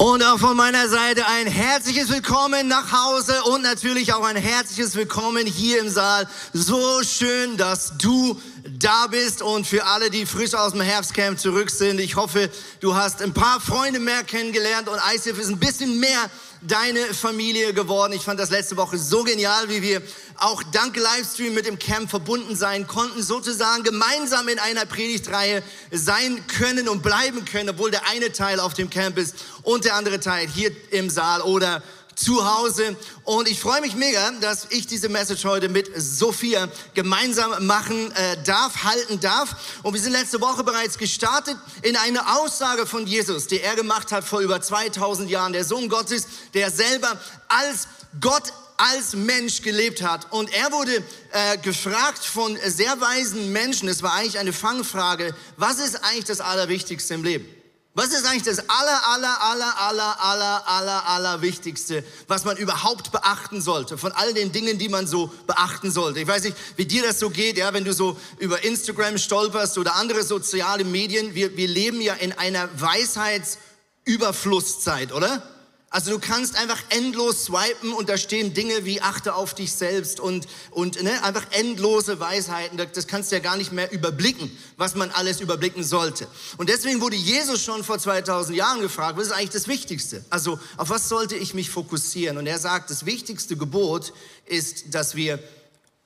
Und auch von meiner Seite ein herzliches Willkommen nach Hause und natürlich auch ein herzliches Willkommen hier im Saal. So schön, dass du da bist und für alle, die frisch aus dem Herbstcamp zurück sind. Ich hoffe, du hast ein paar Freunde mehr kennengelernt und ICF ist ein bisschen mehr deine Familie geworden. Ich fand das letzte Woche so genial, wie wir auch dank Livestream mit dem Camp verbunden sein konnten, sozusagen gemeinsam in einer Predigtreihe sein können und bleiben können, obwohl der eine Teil auf dem Camp ist und der andere Teil hier im Saal oder zu Hause. Und ich freue mich mega, dass ich diese Message heute mit Sophia gemeinsam machen äh, darf, halten darf. Und wir sind letzte Woche bereits gestartet in eine Aussage von Jesus, die er gemacht hat vor über 2000 Jahren. Der Sohn Gottes, der selber als Gott als Mensch gelebt hat. Und er wurde äh, gefragt von sehr weisen Menschen, es war eigentlich eine Fangfrage, was ist eigentlich das Allerwichtigste im Leben? Was ist eigentlich das aller, aller, aller, aller, aller, aller, aller Wichtigste, was man überhaupt beachten sollte? Von all den Dingen, die man so beachten sollte. Ich weiß nicht, wie dir das so geht, ja, wenn du so über Instagram stolperst oder andere soziale Medien. Wir, wir leben ja in einer Weisheitsüberflusszeit, oder? Also du kannst einfach endlos swipen und da stehen Dinge wie achte auf dich selbst und, und ne, einfach endlose Weisheiten. Das kannst du ja gar nicht mehr überblicken, was man alles überblicken sollte. Und deswegen wurde Jesus schon vor 2000 Jahren gefragt, was ist eigentlich das Wichtigste? Also auf was sollte ich mich fokussieren? Und er sagt, das wichtigste Gebot ist, dass wir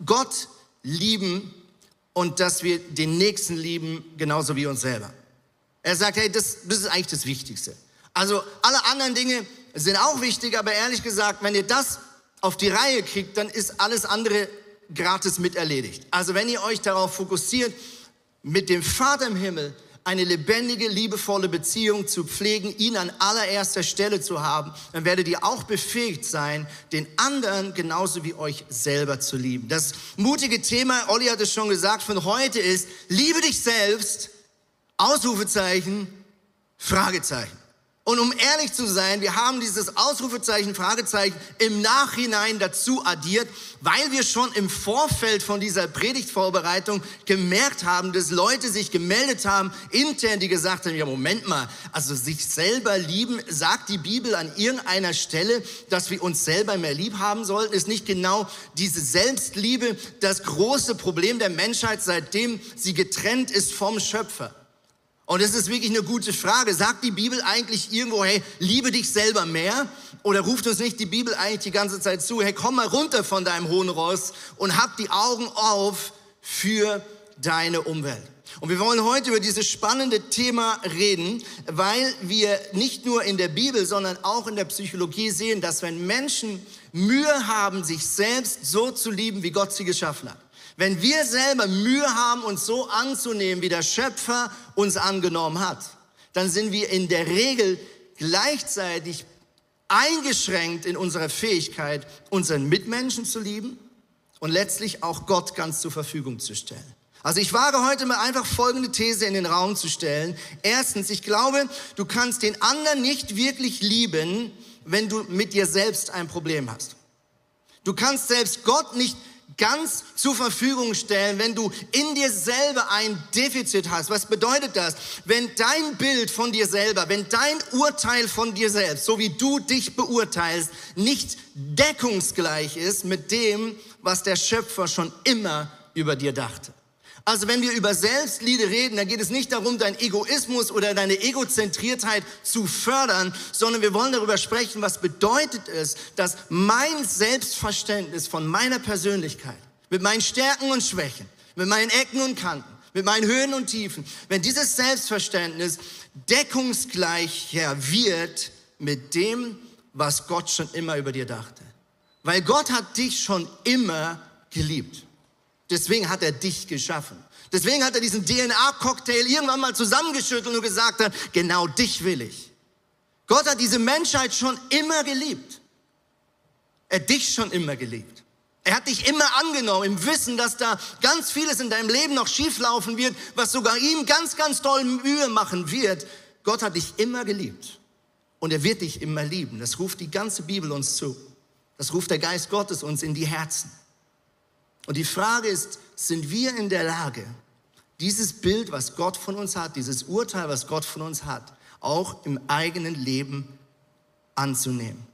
Gott lieben und dass wir den Nächsten lieben, genauso wie uns selber. Er sagt, hey, das, das ist eigentlich das Wichtigste. Also alle anderen Dinge, sind auch wichtig, aber ehrlich gesagt, wenn ihr das auf die Reihe kriegt, dann ist alles andere gratis mit erledigt. Also wenn ihr euch darauf fokussiert, mit dem Vater im Himmel eine lebendige, liebevolle Beziehung zu pflegen, ihn an allererster Stelle zu haben, dann werdet ihr auch befähigt sein, den anderen genauso wie euch selber zu lieben. Das mutige Thema, Olli hat es schon gesagt, von heute ist, liebe dich selbst, Ausrufezeichen, Fragezeichen. Und um ehrlich zu sein, wir haben dieses Ausrufezeichen, Fragezeichen im Nachhinein dazu addiert, weil wir schon im Vorfeld von dieser Predigtvorbereitung gemerkt haben, dass Leute sich gemeldet haben, intern, die gesagt haben, ja Moment mal, also sich selber lieben, sagt die Bibel an irgendeiner Stelle, dass wir uns selber mehr lieb haben sollten? Ist nicht genau diese Selbstliebe das große Problem der Menschheit, seitdem sie getrennt ist vom Schöpfer? Und das ist wirklich eine gute Frage. Sagt die Bibel eigentlich irgendwo, hey, liebe dich selber mehr? Oder ruft uns nicht die Bibel eigentlich die ganze Zeit zu, hey, komm mal runter von deinem hohen Ross und hab die Augen auf für deine Umwelt? Und wir wollen heute über dieses spannende Thema reden, weil wir nicht nur in der Bibel, sondern auch in der Psychologie sehen, dass wenn Menschen Mühe haben, sich selbst so zu lieben, wie Gott sie geschaffen hat, wenn wir selber Mühe haben, uns so anzunehmen, wie der Schöpfer uns angenommen hat, dann sind wir in der Regel gleichzeitig eingeschränkt in unserer Fähigkeit, unseren Mitmenschen zu lieben und letztlich auch Gott ganz zur Verfügung zu stellen. Also ich wage heute mal einfach folgende These in den Raum zu stellen. Erstens, ich glaube, du kannst den anderen nicht wirklich lieben, wenn du mit dir selbst ein Problem hast. Du kannst selbst Gott nicht ganz zur Verfügung stellen, wenn du in dir selber ein Defizit hast. Was bedeutet das? Wenn dein Bild von dir selber, wenn dein Urteil von dir selbst, so wie du dich beurteilst, nicht deckungsgleich ist mit dem, was der Schöpfer schon immer über dir dachte. Also wenn wir über Selbstliebe reden, dann geht es nicht darum, dein Egoismus oder deine Egozentriertheit zu fördern, sondern wir wollen darüber sprechen, was bedeutet es, dass mein Selbstverständnis von meiner Persönlichkeit, mit meinen Stärken und Schwächen, mit meinen Ecken und Kanten, mit meinen Höhen und Tiefen, wenn dieses Selbstverständnis deckungsgleicher wird mit dem, was Gott schon immer über dir dachte. Weil Gott hat dich schon immer geliebt. Deswegen hat er dich geschaffen. Deswegen hat er diesen DNA-Cocktail irgendwann mal zusammengeschüttelt und gesagt hat, genau dich will ich. Gott hat diese Menschheit schon immer geliebt. Er hat dich schon immer geliebt. Er hat dich immer angenommen im Wissen, dass da ganz vieles in deinem Leben noch schieflaufen wird, was sogar ihm ganz, ganz toll Mühe machen wird. Gott hat dich immer geliebt. und er wird dich immer lieben. Das ruft die ganze Bibel uns zu. Das ruft der Geist Gottes uns in die Herzen. Und die Frage ist, sind wir in der Lage, dieses Bild, was Gott von uns hat, dieses Urteil, was Gott von uns hat, auch im eigenen Leben anzunehmen?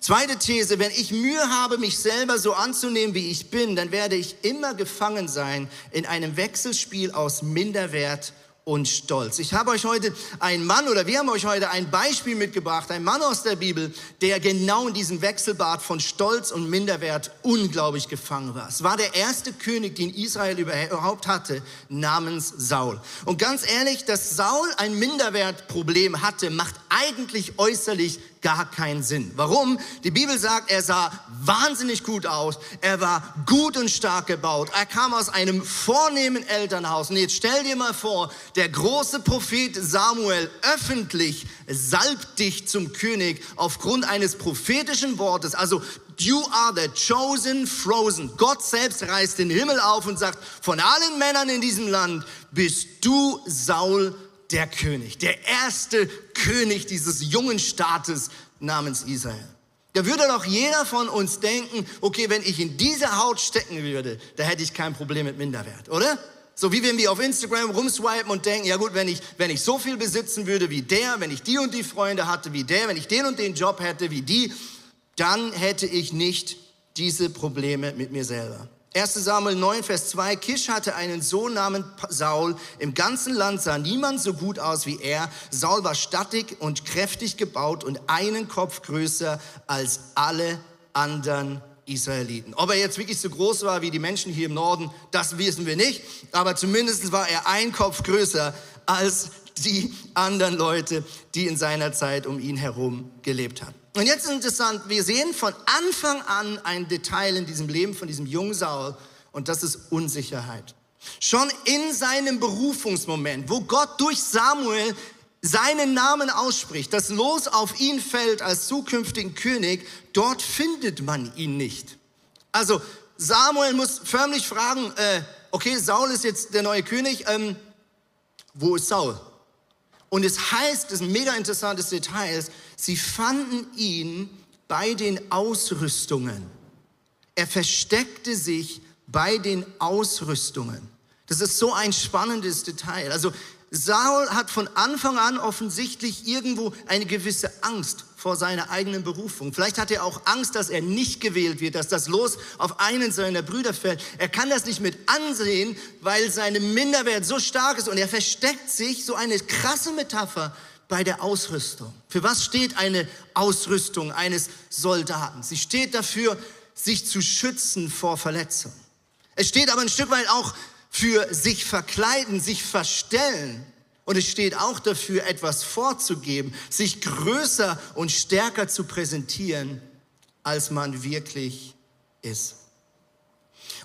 Zweite These, wenn ich Mühe habe, mich selber so anzunehmen, wie ich bin, dann werde ich immer gefangen sein in einem Wechselspiel aus Minderwert und Stolz. Ich habe euch heute einen Mann oder wir haben euch heute ein Beispiel mitgebracht, ein Mann aus der Bibel, der genau in diesem Wechselbad von Stolz und Minderwert unglaublich gefangen war. Es war der erste König, den Israel überhaupt hatte, namens Saul. Und ganz ehrlich, dass Saul ein Minderwertproblem hatte, macht eigentlich äußerlich gar keinen Sinn. Warum? Die Bibel sagt, er sah wahnsinnig gut aus, er war gut und stark gebaut, er kam aus einem vornehmen Elternhaus. Und jetzt stell dir mal vor, der große Prophet Samuel öffentlich salbt dich zum König aufgrund eines prophetischen Wortes. Also You are the chosen frozen. Gott selbst reißt den Himmel auf und sagt, von allen Männern in diesem Land bist du Saul der König, der erste König dieses jungen Staates namens Israel. Da würde doch jeder von uns denken, okay, wenn ich in diese Haut stecken würde, da hätte ich kein Problem mit Minderwert, oder? So wie wenn wir auf Instagram rumswipen und denken, ja gut, wenn ich, wenn ich so viel besitzen würde wie der, wenn ich die und die Freunde hatte wie der, wenn ich den und den Job hätte wie die, dann hätte ich nicht diese Probleme mit mir selber. 1 Samuel 9, Vers 2, Kisch hatte einen Sohn namens Saul. Im ganzen Land sah niemand so gut aus wie er. Saul war stattig und kräftig gebaut und einen Kopf größer als alle anderen Israeliten. Ob er jetzt wirklich so groß war wie die Menschen hier im Norden, das wissen wir nicht. Aber zumindest war er ein Kopf größer als die anderen Leute, die in seiner Zeit um ihn herum gelebt hatten. Und jetzt ist interessant, wir sehen von Anfang an ein Detail in diesem Leben von diesem jungen Saul und das ist Unsicherheit. Schon in seinem Berufungsmoment, wo Gott durch Samuel seinen Namen ausspricht, das Los auf ihn fällt als zukünftigen König, dort findet man ihn nicht. Also Samuel muss förmlich fragen, äh, okay, Saul ist jetzt der neue König, ähm, wo ist Saul? Und es heißt, das ist ein mega interessantes Detail, sie fanden ihn bei den Ausrüstungen. Er versteckte sich bei den Ausrüstungen. Das ist so ein spannendes Detail. Also Saul hat von Anfang an offensichtlich irgendwo eine gewisse Angst vor seiner eigenen Berufung. Vielleicht hat er auch Angst, dass er nicht gewählt wird, dass das Los auf einen seiner Brüder fällt. Er kann das nicht mit ansehen, weil seine Minderwert so stark ist und er versteckt sich, so eine krasse Metapher, bei der Ausrüstung. Für was steht eine Ausrüstung eines Soldaten? Sie steht dafür, sich zu schützen vor Verletzungen. Es steht aber ein Stück weit auch für sich verkleiden, sich verstellen. Und es steht auch dafür, etwas vorzugeben, sich größer und stärker zu präsentieren, als man wirklich ist.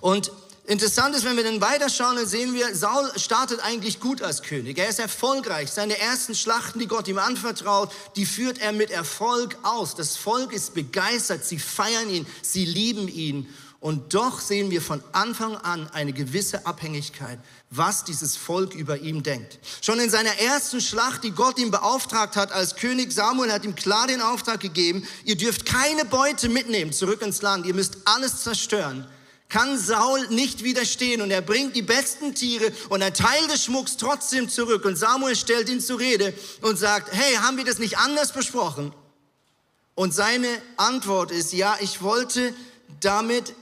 Und interessant ist, wenn wir dann weiterschauen, dann sehen wir, Saul startet eigentlich gut als König. Er ist erfolgreich. Seine ersten Schlachten, die Gott ihm anvertraut, die führt er mit Erfolg aus. Das Volk ist begeistert. Sie feiern ihn. Sie lieben ihn. Und doch sehen wir von Anfang an eine gewisse Abhängigkeit, was dieses Volk über ihm denkt. Schon in seiner ersten Schlacht, die Gott ihm beauftragt hat als König, Samuel hat ihm klar den Auftrag gegeben, ihr dürft keine Beute mitnehmen zurück ins Land, ihr müsst alles zerstören. Kann Saul nicht widerstehen und er bringt die besten Tiere und ein Teil des Schmucks trotzdem zurück und Samuel stellt ihn zur Rede und sagt, hey, haben wir das nicht anders besprochen? Und seine Antwort ist, ja, ich wollte damit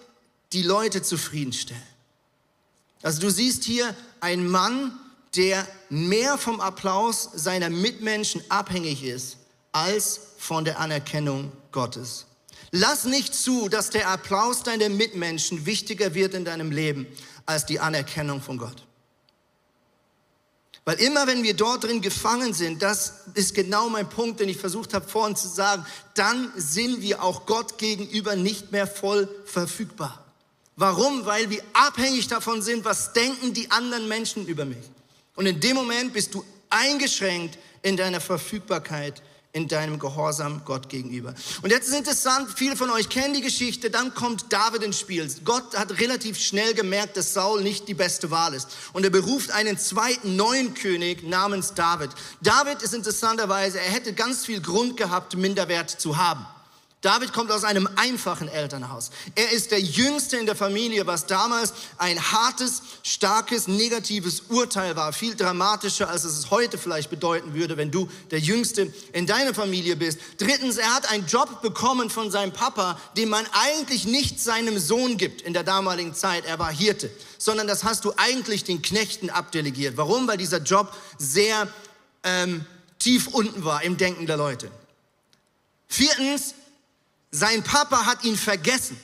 die Leute zufriedenstellen. Also du siehst hier einen Mann, der mehr vom Applaus seiner Mitmenschen abhängig ist als von der Anerkennung Gottes. Lass nicht zu, dass der Applaus deiner Mitmenschen wichtiger wird in deinem Leben als die Anerkennung von Gott. Weil immer wenn wir dort drin gefangen sind, das ist genau mein Punkt, den ich versucht habe vorhin zu sagen, dann sind wir auch Gott gegenüber nicht mehr voll verfügbar. Warum? Weil wir abhängig davon sind, was denken die anderen Menschen über mich. Und in dem Moment bist du eingeschränkt in deiner Verfügbarkeit in deinem Gehorsam Gott gegenüber. Und jetzt ist interessant, viele von euch kennen die Geschichte, dann kommt David ins Spiel. Gott hat relativ schnell gemerkt, dass Saul nicht die beste Wahl ist. Und er beruft einen zweiten neuen König namens David. David ist interessanterweise, er hätte ganz viel Grund gehabt, Minderwert zu haben. David kommt aus einem einfachen Elternhaus. Er ist der Jüngste in der Familie, was damals ein hartes, starkes, negatives Urteil war. Viel dramatischer, als es heute vielleicht bedeuten würde, wenn du der Jüngste in deiner Familie bist. Drittens, er hat einen Job bekommen von seinem Papa, den man eigentlich nicht seinem Sohn gibt in der damaligen Zeit. Er war Hirte. Sondern das hast du eigentlich den Knechten abdelegiert. Warum? Weil dieser Job sehr ähm, tief unten war im Denken der Leute. Viertens, sein Papa hat ihn vergessen.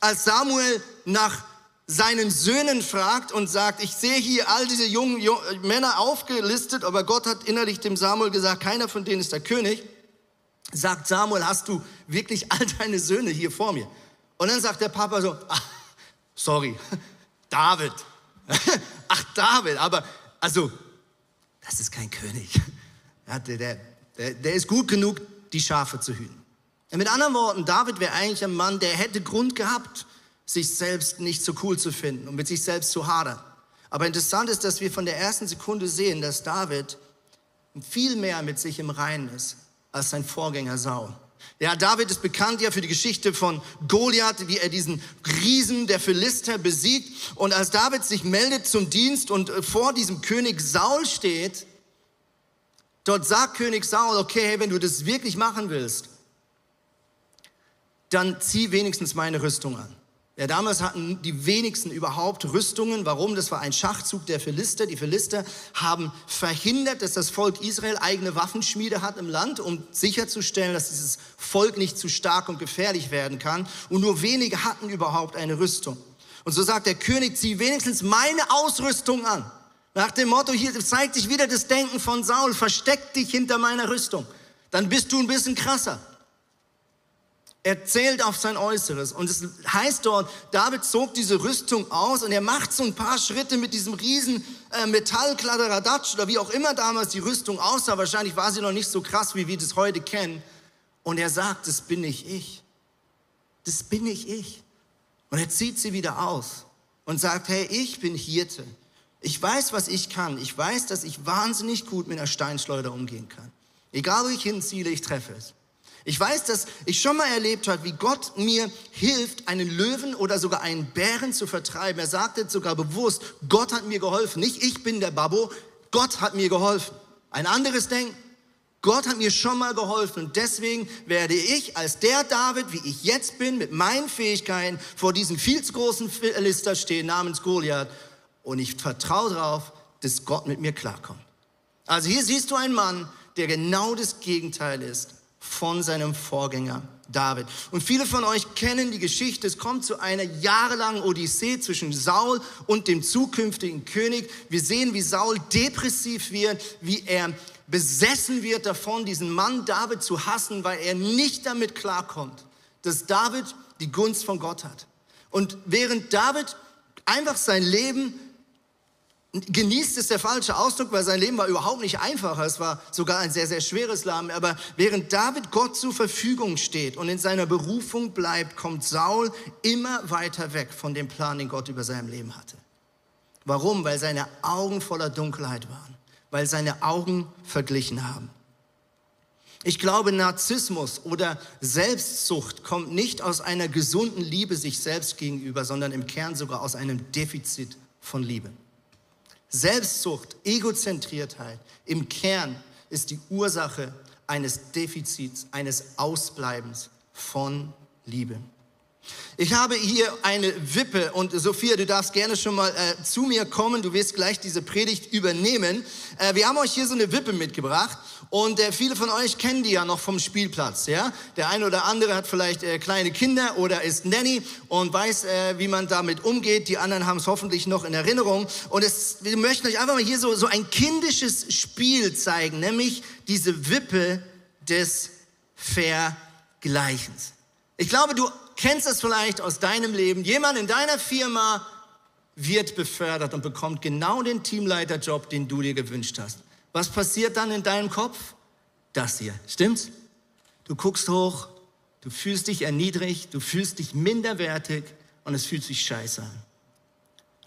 Als Samuel nach seinen Söhnen fragt und sagt, ich sehe hier all diese jungen Männer aufgelistet, aber Gott hat innerlich dem Samuel gesagt, keiner von denen ist der König. Sagt Samuel, hast du wirklich all deine Söhne hier vor mir? Und dann sagt der Papa so, ach, sorry, David. Ach, David, aber also, das ist kein König. Der, der, der ist gut genug, die Schafe zu hüten. Mit anderen Worten, David wäre eigentlich ein Mann, der hätte Grund gehabt, sich selbst nicht so cool zu finden und mit sich selbst zu hadern. Aber interessant ist, dass wir von der ersten Sekunde sehen, dass David viel mehr mit sich im Reinen ist als sein Vorgänger Saul. Ja, David ist bekannt ja für die Geschichte von Goliath, wie er diesen Riesen der Philister besiegt. Und als David sich meldet zum Dienst und äh, vor diesem König Saul steht, dort sagt König Saul, okay, wenn du das wirklich machen willst, dann zieh wenigstens meine Rüstung an. Ja, damals hatten die wenigsten überhaupt Rüstungen. Warum? Das war ein Schachzug der Philister. Die Philister haben verhindert, dass das Volk Israel eigene Waffenschmiede hat im Land, um sicherzustellen, dass dieses Volk nicht zu stark und gefährlich werden kann. Und nur wenige hatten überhaupt eine Rüstung. Und so sagt der König, zieh wenigstens meine Ausrüstung an. Nach dem Motto, hier zeigt sich wieder das Denken von Saul, versteck dich hinter meiner Rüstung. Dann bist du ein bisschen krasser. Er zählt auf sein Äußeres. Und es heißt dort, David zog diese Rüstung aus und er macht so ein paar Schritte mit diesem riesen äh, Metallkladderadatsch oder wie auch immer damals die Rüstung aussah. Wahrscheinlich war sie noch nicht so krass, wie wir das heute kennen. Und er sagt, das bin nicht ich. Das bin nicht ich. Und er zieht sie wieder aus und sagt, hey, ich bin Hirte. Ich weiß, was ich kann. Ich weiß, dass ich wahnsinnig gut mit einer Steinschleuder umgehen kann. Egal, wo ich hinziele, ich treffe es. Ich weiß, dass ich schon mal erlebt habe, wie Gott mir hilft, einen Löwen oder sogar einen Bären zu vertreiben. Er sagte sogar bewusst, Gott hat mir geholfen. Nicht ich bin der Babbo, Gott hat mir geholfen. Ein anderes Denken. Gott hat mir schon mal geholfen und deswegen werde ich als der David, wie ich jetzt bin, mit meinen Fähigkeiten vor diesem viel zu großen Philister stehen namens Goliath und ich vertraue darauf, dass Gott mit mir klarkommt. Also hier siehst du einen Mann, der genau das Gegenteil ist von seinem Vorgänger David. Und viele von euch kennen die Geschichte. Es kommt zu einer jahrelangen Odyssee zwischen Saul und dem zukünftigen König. Wir sehen, wie Saul depressiv wird, wie er besessen wird davon, diesen Mann David zu hassen, weil er nicht damit klarkommt, dass David die Gunst von Gott hat. Und während David einfach sein Leben genießt ist der falsche Ausdruck, weil sein Leben war überhaupt nicht einfach. Es war sogar ein sehr, sehr schweres Leben. Aber während David Gott zur Verfügung steht und in seiner Berufung bleibt, kommt Saul immer weiter weg von dem Plan, den Gott über seinem Leben hatte. Warum? Weil seine Augen voller Dunkelheit waren. Weil seine Augen verglichen haben. Ich glaube, Narzissmus oder Selbstsucht kommt nicht aus einer gesunden Liebe sich selbst gegenüber, sondern im Kern sogar aus einem Defizit von Liebe. Selbstsucht, Egozentriertheit im Kern ist die Ursache eines Defizits, eines Ausbleibens von Liebe. Ich habe hier eine Wippe und Sophia, du darfst gerne schon mal äh, zu mir kommen. Du wirst gleich diese Predigt übernehmen. Äh, wir haben euch hier so eine Wippe mitgebracht und äh, viele von euch kennen die ja noch vom Spielplatz. Ja, der eine oder andere hat vielleicht äh, kleine Kinder oder ist Nanny und weiß, äh, wie man damit umgeht. Die anderen haben es hoffentlich noch in Erinnerung. Und es, wir möchten euch einfach mal hier so so ein kindisches Spiel zeigen, nämlich diese Wippe des Vergleichens. Ich glaube, du kennst es vielleicht aus deinem Leben. Jemand in deiner Firma wird befördert und bekommt genau den Teamleiterjob, den du dir gewünscht hast. Was passiert dann in deinem Kopf? das hier. Stimmt's? Du guckst hoch, du fühlst dich erniedrigt, du fühlst dich minderwertig und es fühlt sich scheiße an.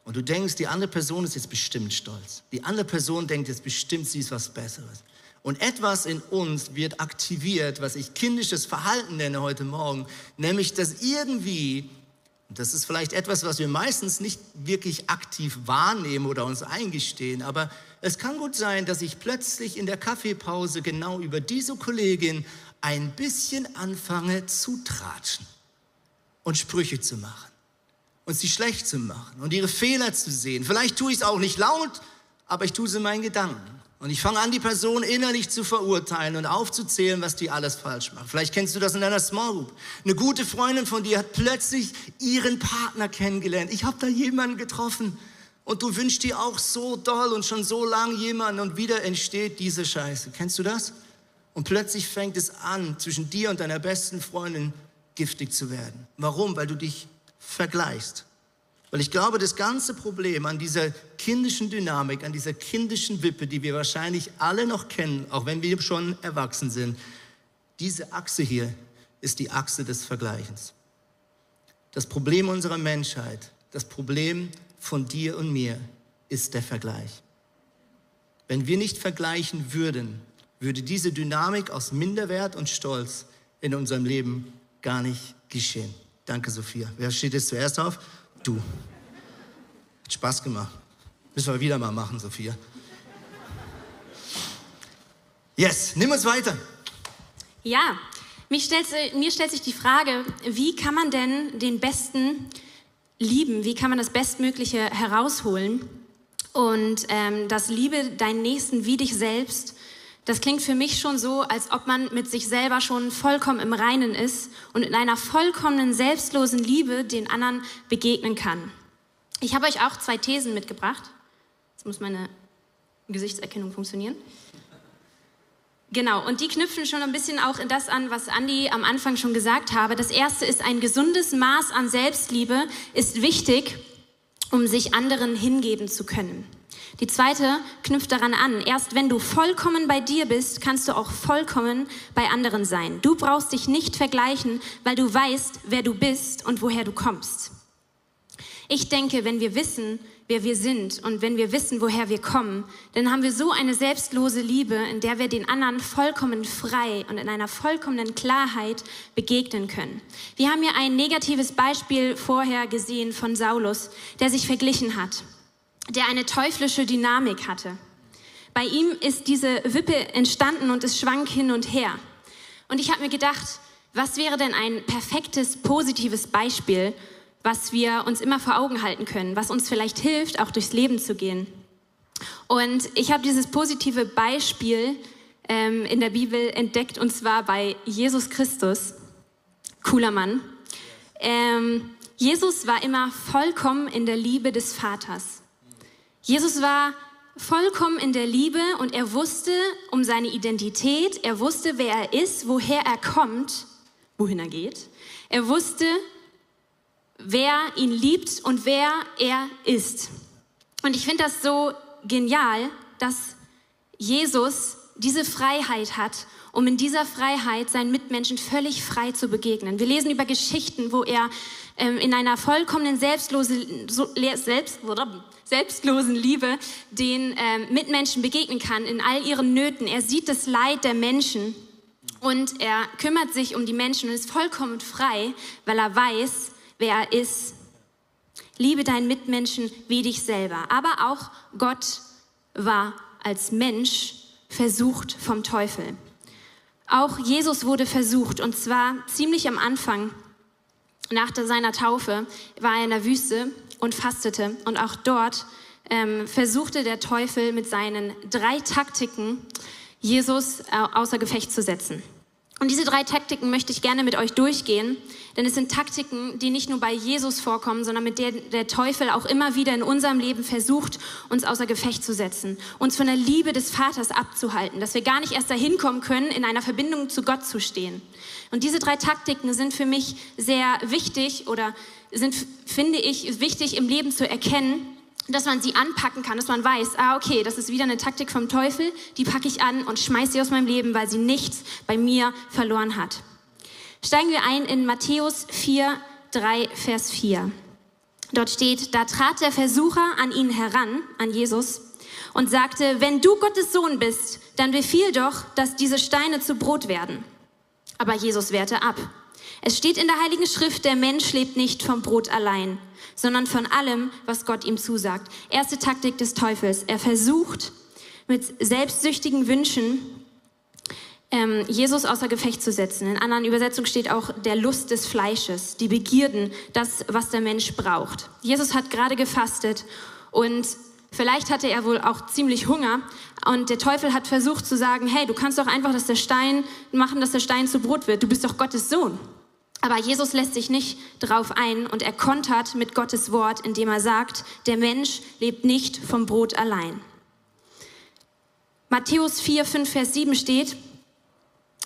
Und du denkst, die andere Person ist jetzt bestimmt stolz. Die andere Person denkt jetzt bestimmt, sie ist was Besseres. Und etwas in uns wird aktiviert, was ich kindisches Verhalten nenne heute Morgen, nämlich dass irgendwie, das ist vielleicht etwas, was wir meistens nicht wirklich aktiv wahrnehmen oder uns eingestehen, aber es kann gut sein, dass ich plötzlich in der Kaffeepause genau über diese Kollegin ein bisschen anfange zu tratschen und Sprüche zu machen und sie schlecht zu machen und ihre Fehler zu sehen. Vielleicht tue ich es auch nicht laut, aber ich tue es in meinen Gedanken. Und ich fange an, die Person innerlich zu verurteilen und aufzuzählen, was die alles falsch macht. Vielleicht kennst du das in deiner Small Group. Eine gute Freundin von dir hat plötzlich ihren Partner kennengelernt. Ich habe da jemanden getroffen. Und du wünschst dir auch so doll und schon so lang jemanden und wieder entsteht diese Scheiße. Kennst du das? Und plötzlich fängt es an, zwischen dir und deiner besten Freundin giftig zu werden. Warum? Weil du dich vergleichst. Weil ich glaube, das ganze Problem an dieser kindischen Dynamik, an dieser kindischen Wippe, die wir wahrscheinlich alle noch kennen, auch wenn wir schon erwachsen sind, diese Achse hier ist die Achse des Vergleichens. Das Problem unserer Menschheit, das Problem von dir und mir ist der Vergleich. Wenn wir nicht vergleichen würden, würde diese Dynamik aus Minderwert und Stolz in unserem Leben gar nicht geschehen. Danke, Sophia. Wer steht jetzt zuerst auf? Du. Hat Spaß gemacht. Müssen wir wieder mal machen, Sophia. Yes, nimm uns weiter. Ja, mir stellt, mir stellt sich die Frage, wie kann man denn den Besten lieben? Wie kann man das Bestmögliche herausholen? Und ähm, das Liebe deinen Nächsten wie dich selbst das klingt für mich schon so, als ob man mit sich selber schon vollkommen im Reinen ist und in einer vollkommenen, selbstlosen Liebe den anderen begegnen kann. Ich habe euch auch zwei Thesen mitgebracht. Jetzt muss meine Gesichtserkennung funktionieren. Genau, und die knüpfen schon ein bisschen auch in das an, was Andi am Anfang schon gesagt habe. Das erste ist, ein gesundes Maß an Selbstliebe ist wichtig, um sich anderen hingeben zu können. Die zweite knüpft daran an, erst wenn du vollkommen bei dir bist, kannst du auch vollkommen bei anderen sein. Du brauchst dich nicht vergleichen, weil du weißt, wer du bist und woher du kommst. Ich denke, wenn wir wissen, wer wir sind und wenn wir wissen, woher wir kommen, dann haben wir so eine selbstlose Liebe, in der wir den anderen vollkommen frei und in einer vollkommenen Klarheit begegnen können. Wir haben hier ein negatives Beispiel vorher gesehen von Saulus, der sich verglichen hat der eine teuflische Dynamik hatte. Bei ihm ist diese Wippe entstanden und es schwank hin und her. Und ich habe mir gedacht, was wäre denn ein perfektes, positives Beispiel, was wir uns immer vor Augen halten können, was uns vielleicht hilft, auch durchs Leben zu gehen. Und ich habe dieses positive Beispiel ähm, in der Bibel entdeckt, und zwar bei Jesus Christus. Cooler Mann. Ähm, Jesus war immer vollkommen in der Liebe des Vaters. Jesus war vollkommen in der Liebe und er wusste um seine Identität, er wusste, wer er ist, woher er kommt, wohin er geht. Er wusste, wer ihn liebt und wer er ist. Und ich finde das so genial, dass Jesus diese Freiheit hat, um in dieser Freiheit seinen Mitmenschen völlig frei zu begegnen. Wir lesen über Geschichten, wo er ähm, in einer vollkommenen selbstlose, so, selbst, selbstlosen Liebe den ähm, Mitmenschen begegnen kann in all ihren Nöten. Er sieht das Leid der Menschen und er kümmert sich um die Menschen und ist vollkommen frei, weil er weiß, wer er ist. Liebe deinen Mitmenschen wie dich selber. Aber auch Gott war als Mensch versucht vom Teufel. Auch Jesus wurde versucht und zwar ziemlich am Anfang nach seiner Taufe war er in der Wüste und fastete. Und auch dort ähm, versuchte der Teufel mit seinen drei Taktiken Jesus äh, außer Gefecht zu setzen. Und diese drei Taktiken möchte ich gerne mit euch durchgehen, denn es sind Taktiken, die nicht nur bei Jesus vorkommen, sondern mit denen der Teufel auch immer wieder in unserem Leben versucht, uns außer Gefecht zu setzen, uns von der Liebe des Vaters abzuhalten, dass wir gar nicht erst dahin kommen können, in einer Verbindung zu Gott zu stehen. Und diese drei Taktiken sind für mich sehr wichtig oder sind, finde ich, wichtig im Leben zu erkennen, dass man sie anpacken kann, dass man weiß, ah, okay, das ist wieder eine Taktik vom Teufel, die packe ich an und schmeiße sie aus meinem Leben, weil sie nichts bei mir verloren hat. Steigen wir ein in Matthäus 4, 3, Vers 4. Dort steht, da trat der Versucher an ihn heran, an Jesus, und sagte, wenn du Gottes Sohn bist, dann befiehl doch, dass diese Steine zu Brot werden. Aber Jesus wehrte ab. Es steht in der Heiligen Schrift, der Mensch lebt nicht vom Brot allein, sondern von allem, was Gott ihm zusagt. Erste Taktik des Teufels. Er versucht mit selbstsüchtigen Wünschen ähm, Jesus außer Gefecht zu setzen. In anderen Übersetzungen steht auch der Lust des Fleisches, die Begierden, das, was der Mensch braucht. Jesus hat gerade gefastet und vielleicht hatte er wohl auch ziemlich Hunger und der Teufel hat versucht zu sagen, hey, du kannst doch einfach dass der Stein machen, dass der Stein zu Brot wird. Du bist doch Gottes Sohn. Aber Jesus lässt sich nicht darauf ein und er kontert mit Gottes Wort, indem er sagt, der Mensch lebt nicht vom Brot allein. Matthäus 4, 5, Vers 7 steht,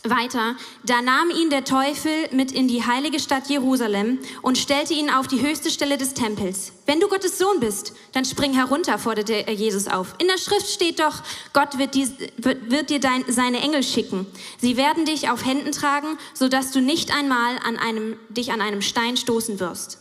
weiter, da nahm ihn der Teufel mit in die heilige Stadt Jerusalem und stellte ihn auf die höchste Stelle des Tempels. Wenn du Gottes Sohn bist, dann spring herunter, forderte er Jesus auf. In der Schrift steht doch, Gott wird, dies, wird dir dein, seine Engel schicken. Sie werden dich auf Händen tragen, sodass du nicht einmal an einem, dich an einem Stein stoßen wirst.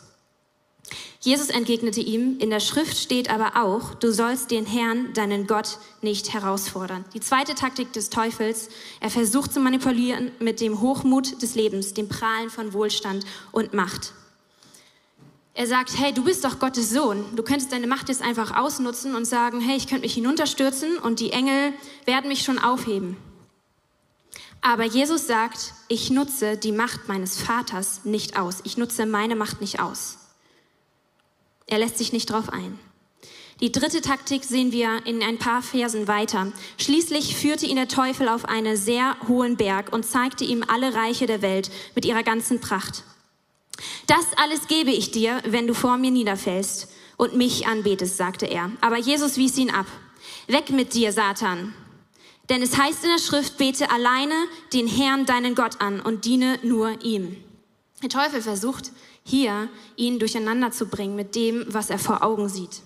Jesus entgegnete ihm, in der Schrift steht aber auch, du sollst den Herrn, deinen Gott, nicht herausfordern. Die zweite Taktik des Teufels, er versucht zu manipulieren mit dem Hochmut des Lebens, dem Prahlen von Wohlstand und Macht. Er sagt, hey, du bist doch Gottes Sohn. Du könntest deine Macht jetzt einfach ausnutzen und sagen, hey, ich könnte mich hinunterstürzen und die Engel werden mich schon aufheben. Aber Jesus sagt, ich nutze die Macht meines Vaters nicht aus. Ich nutze meine Macht nicht aus. Er lässt sich nicht drauf ein. Die dritte Taktik sehen wir in ein paar Versen weiter. Schließlich führte ihn der Teufel auf einen sehr hohen Berg und zeigte ihm alle Reiche der Welt mit ihrer ganzen Pracht. Das alles gebe ich dir, wenn du vor mir niederfällst und mich anbetest, sagte er. Aber Jesus wies ihn ab. Weg mit dir, Satan. Denn es heißt in der Schrift, bete alleine den Herrn, deinen Gott an und diene nur ihm. Der Teufel versucht, hier ihn durcheinander zu bringen mit dem, was er vor Augen sieht.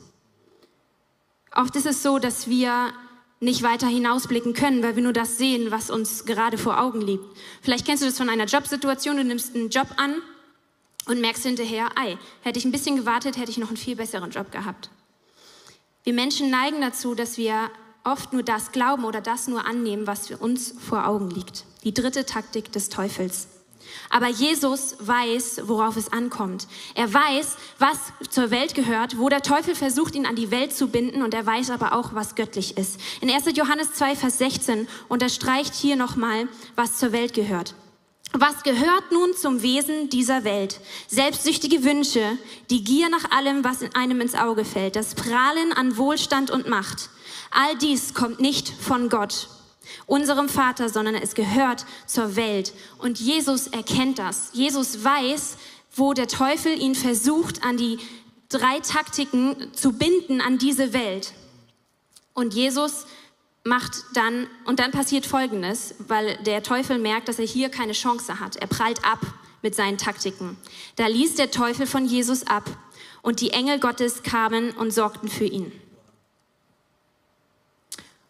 Oft ist es so, dass wir nicht weiter hinausblicken können, weil wir nur das sehen, was uns gerade vor Augen liegt. Vielleicht kennst du das von einer Jobsituation, du nimmst einen Job an und merkst hinterher, ei, hätte ich ein bisschen gewartet, hätte ich noch einen viel besseren Job gehabt. Wir Menschen neigen dazu, dass wir oft nur das glauben oder das nur annehmen, was für uns vor Augen liegt. Die dritte Taktik des Teufels. Aber Jesus weiß, worauf es ankommt. Er weiß, was zur Welt gehört, wo der Teufel versucht, ihn an die Welt zu binden und er weiß aber auch, was göttlich ist. In 1. Johannes 2, Vers 16 unterstreicht hier nochmal, was zur Welt gehört. Was gehört nun zum Wesen dieser Welt? Selbstsüchtige Wünsche, die Gier nach allem, was in einem ins Auge fällt, das Prahlen an Wohlstand und Macht. All dies kommt nicht von Gott unserem Vater, sondern es gehört zur Welt. Und Jesus erkennt das. Jesus weiß, wo der Teufel ihn versucht, an die drei Taktiken zu binden an diese Welt. Und Jesus macht dann, und dann passiert Folgendes, weil der Teufel merkt, dass er hier keine Chance hat. Er prallt ab mit seinen Taktiken. Da ließ der Teufel von Jesus ab und die Engel Gottes kamen und sorgten für ihn.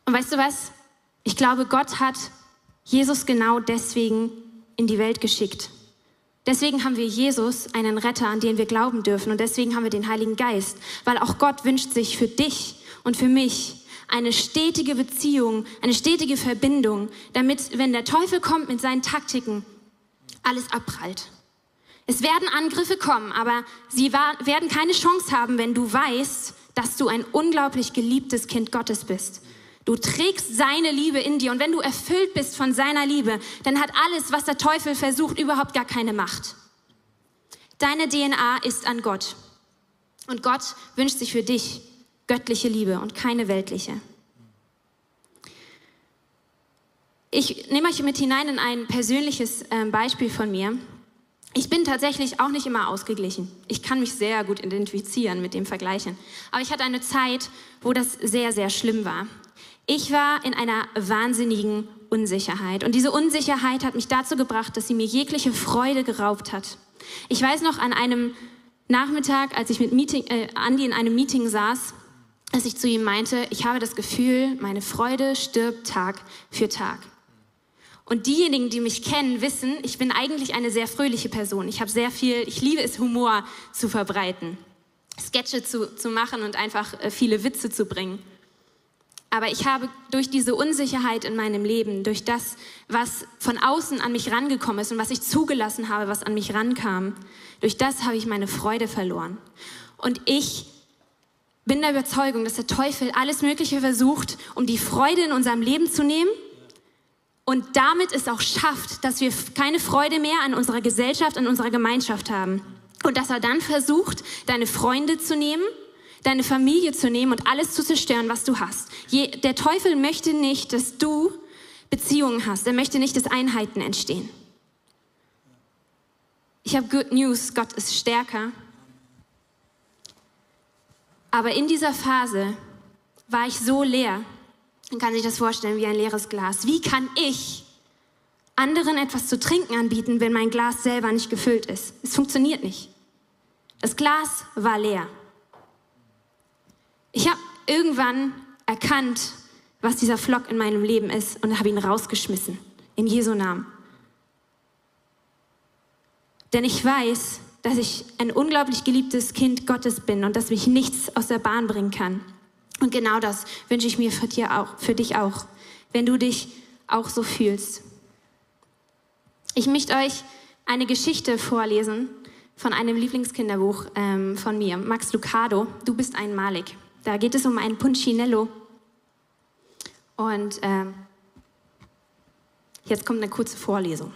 Und weißt du was? Ich glaube, Gott hat Jesus genau deswegen in die Welt geschickt. Deswegen haben wir Jesus, einen Retter, an den wir glauben dürfen. Und deswegen haben wir den Heiligen Geist. Weil auch Gott wünscht sich für dich und für mich eine stetige Beziehung, eine stetige Verbindung, damit, wenn der Teufel kommt mit seinen Taktiken, alles abprallt. Es werden Angriffe kommen, aber sie werden keine Chance haben, wenn du weißt, dass du ein unglaublich geliebtes Kind Gottes bist. Du trägst seine Liebe in dir und wenn du erfüllt bist von seiner Liebe, dann hat alles, was der Teufel versucht, überhaupt gar keine Macht. Deine DNA ist an Gott und Gott wünscht sich für dich göttliche Liebe und keine weltliche. Ich nehme euch mit hinein in ein persönliches ähm, Beispiel von mir. Ich bin tatsächlich auch nicht immer ausgeglichen. Ich kann mich sehr gut identifizieren mit dem Vergleichen. Aber ich hatte eine Zeit, wo das sehr, sehr schlimm war. Ich war in einer wahnsinnigen Unsicherheit. Und diese Unsicherheit hat mich dazu gebracht, dass sie mir jegliche Freude geraubt hat. Ich weiß noch an einem Nachmittag, als ich mit Meeting, äh, Andi in einem Meeting saß dass ich zu ihm meinte, ich habe das Gefühl, meine Freude stirbt Tag für Tag. Und diejenigen, die mich kennen, wissen, ich bin eigentlich eine sehr fröhliche Person. Ich habe sehr viel, ich liebe es, Humor zu verbreiten, Sketche zu, zu machen und einfach äh, viele Witze zu bringen. Aber ich habe durch diese Unsicherheit in meinem Leben, durch das, was von außen an mich rangekommen ist und was ich zugelassen habe, was an mich rankam, durch das habe ich meine Freude verloren. Und ich bin der Überzeugung, dass der Teufel alles Mögliche versucht, um die Freude in unserem Leben zu nehmen und damit es auch schafft, dass wir keine Freude mehr an unserer Gesellschaft, an unserer Gemeinschaft haben. Und dass er dann versucht, deine Freunde zu nehmen deine Familie zu nehmen und alles zu zerstören, was du hast. Je, der Teufel möchte nicht, dass du Beziehungen hast. Er möchte nicht, dass Einheiten entstehen. Ich habe Good News, Gott ist stärker. Aber in dieser Phase war ich so leer. Man kann sich das vorstellen wie ein leeres Glas. Wie kann ich anderen etwas zu trinken anbieten, wenn mein Glas selber nicht gefüllt ist? Es funktioniert nicht. Das Glas war leer. Ich habe irgendwann erkannt, was dieser Flock in meinem Leben ist und habe ihn rausgeschmissen. In Jesu Namen. Denn ich weiß, dass ich ein unglaublich geliebtes Kind Gottes bin und dass mich nichts aus der Bahn bringen kann. Und genau das wünsche ich mir für, dir auch, für dich auch, wenn du dich auch so fühlst. Ich möchte euch eine Geschichte vorlesen von einem Lieblingskinderbuch ähm, von mir, Max Lucado. Du bist ein Malik. Da geht es um ein Punchinello. Und äh, jetzt kommt eine kurze Vorlesung.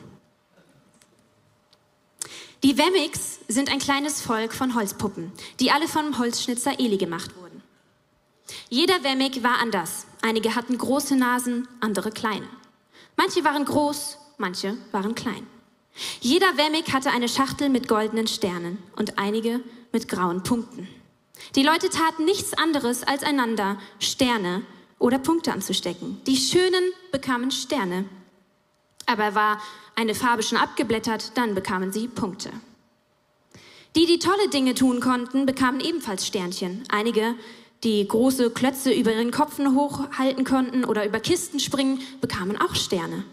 Die Wemmix sind ein kleines Volk von Holzpuppen, die alle vom Holzschnitzer Eli gemacht wurden. Jeder Wemmig war anders. Einige hatten große Nasen, andere kleine. Manche waren groß, manche waren klein. Jeder Wemmig hatte eine Schachtel mit goldenen Sternen und einige mit grauen Punkten. Die Leute taten nichts anderes, als einander Sterne oder Punkte anzustecken. Die Schönen bekamen Sterne. Aber war eine Farbe schon abgeblättert, dann bekamen sie Punkte. Die, die tolle Dinge tun konnten, bekamen ebenfalls Sternchen. Einige, die große Klötze über ihren Kopfen hochhalten konnten oder über Kisten springen, bekamen auch Sterne.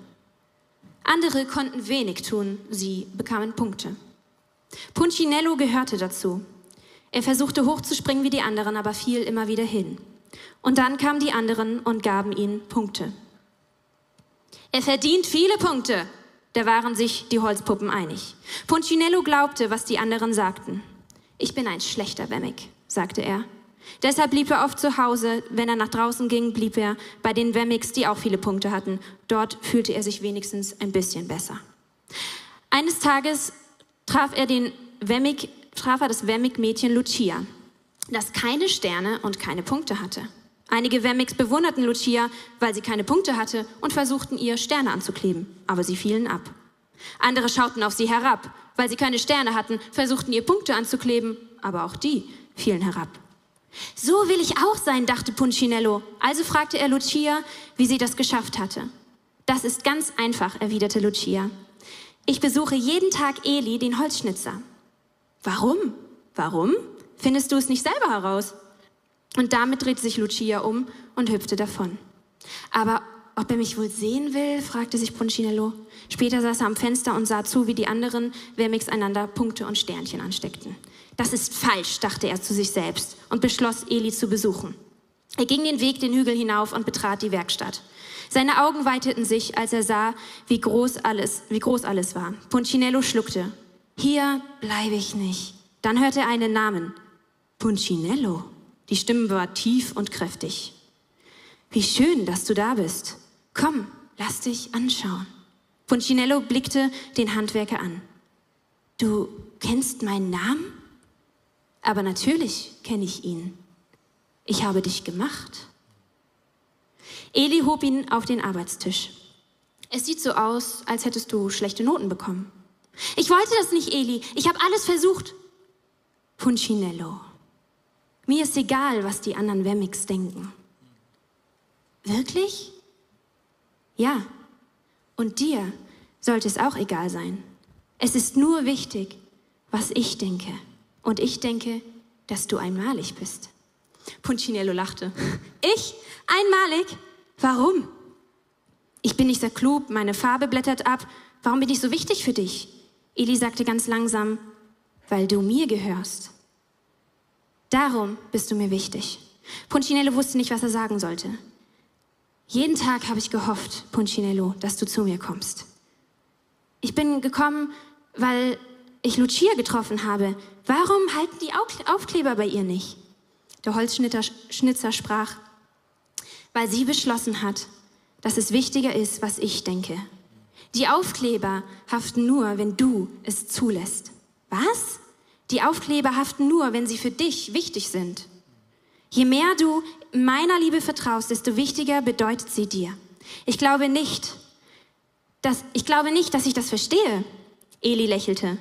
Andere konnten wenig tun, sie bekamen Punkte. Punchinello gehörte dazu. Er versuchte hochzuspringen wie die anderen, aber fiel immer wieder hin. Und dann kamen die anderen und gaben ihm Punkte. Er verdient viele Punkte, da waren sich die Holzpuppen einig. Punchinello glaubte, was die anderen sagten. Ich bin ein schlechter Wemmig, sagte er. Deshalb blieb er oft zu Hause. Wenn er nach draußen ging, blieb er bei den Wemmigs, die auch viele Punkte hatten. Dort fühlte er sich wenigstens ein bisschen besser. Eines Tages traf er den Wemmig traf er das Wemmig-Mädchen Lucia, das keine Sterne und keine Punkte hatte. Einige Wemmigs bewunderten Lucia, weil sie keine Punkte hatte und versuchten ihr Sterne anzukleben, aber sie fielen ab. Andere schauten auf sie herab, weil sie keine Sterne hatten, versuchten ihr Punkte anzukleben, aber auch die fielen herab. So will ich auch sein, dachte Punchinello. Also fragte er Lucia, wie sie das geschafft hatte. Das ist ganz einfach, erwiderte Lucia. Ich besuche jeden Tag Eli, den Holzschnitzer. Warum? Warum? Findest du es nicht selber heraus? Und damit drehte sich Lucia um und hüpfte davon. Aber ob er mich wohl sehen will? fragte sich Punchinello. Später saß er am Fenster und sah zu, wie die anderen Vermix einander Punkte und Sternchen ansteckten. Das ist falsch, dachte er zu sich selbst und beschloss, Eli zu besuchen. Er ging den Weg den Hügel hinauf und betrat die Werkstatt. Seine Augen weiteten sich, als er sah, wie groß alles, wie groß alles war. Punchinello schluckte hier bleibe ich nicht. Dann hörte er einen Namen. Punchinello. Die Stimme war tief und kräftig. Wie schön, dass du da bist. Komm, lass dich anschauen. Punchinello blickte den Handwerker an. Du kennst meinen Namen? Aber natürlich kenne ich ihn. Ich habe dich gemacht. Eli hob ihn auf den Arbeitstisch. Es sieht so aus, als hättest du schlechte Noten bekommen. Ich wollte das nicht, Eli. Ich habe alles versucht. Punchinello. Mir ist egal, was die anderen Wemmix denken. Wirklich? Ja. Und dir sollte es auch egal sein. Es ist nur wichtig, was ich denke. Und ich denke, dass du einmalig bist. Punchinello lachte. Ich? Einmalig? Warum? Ich bin nicht sehr klug, meine Farbe blättert ab. Warum bin ich so wichtig für dich? Eli sagte ganz langsam, weil du mir gehörst. Darum bist du mir wichtig. Punchinello wusste nicht, was er sagen sollte. Jeden Tag habe ich gehofft, Punchinello, dass du zu mir kommst. Ich bin gekommen, weil ich Lucia getroffen habe. Warum halten die Aufkleber bei ihr nicht? Der Holzschnitzer sprach, weil sie beschlossen hat, dass es wichtiger ist, was ich denke. Die Aufkleber haften nur, wenn du es zulässt. Was? Die Aufkleber haften nur, wenn sie für dich wichtig sind. Je mehr du meiner Liebe vertraust, desto wichtiger bedeutet sie dir. Ich glaube nicht, dass, ich glaube nicht, dass ich das verstehe. Eli lächelte.